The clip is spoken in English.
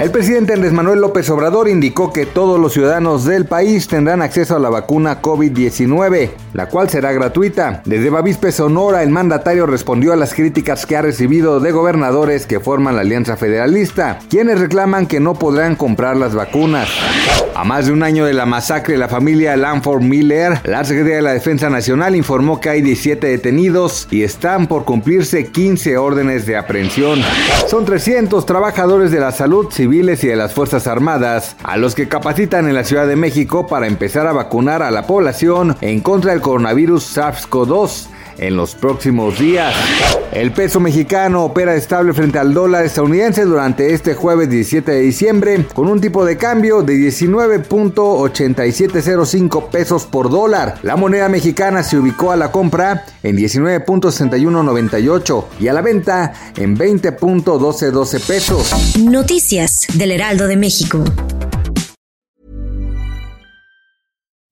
El presidente Andrés Manuel López Obrador indicó que todos los ciudadanos del país tendrán acceso a la vacuna COVID-19, la cual será gratuita. Desde Bavispe, Sonora, el mandatario respondió a las críticas que ha recibido de gobernadores que forman la Alianza Federalista, quienes reclaman que no podrán comprar las vacunas. A más de un año de la masacre de la familia Lanford Miller, la Secretaría de la Defensa Nacional informó que hay 17 detenidos y están por cumplirse 15 órdenes de aprehensión. Son 300 trabajadores de la salud y de las Fuerzas Armadas a los que capacitan en la Ciudad de México para empezar a vacunar a la población en contra del coronavirus SARS-CoV-2 en los próximos días. El peso mexicano opera estable frente al dólar estadounidense durante este jueves 17 de diciembre con un tipo de cambio de 19.8705 pesos por dólar. La moneda mexicana se ubicó a la compra en 19.6198 y a la venta en 20.1212 pesos. Noticias del Heraldo de México.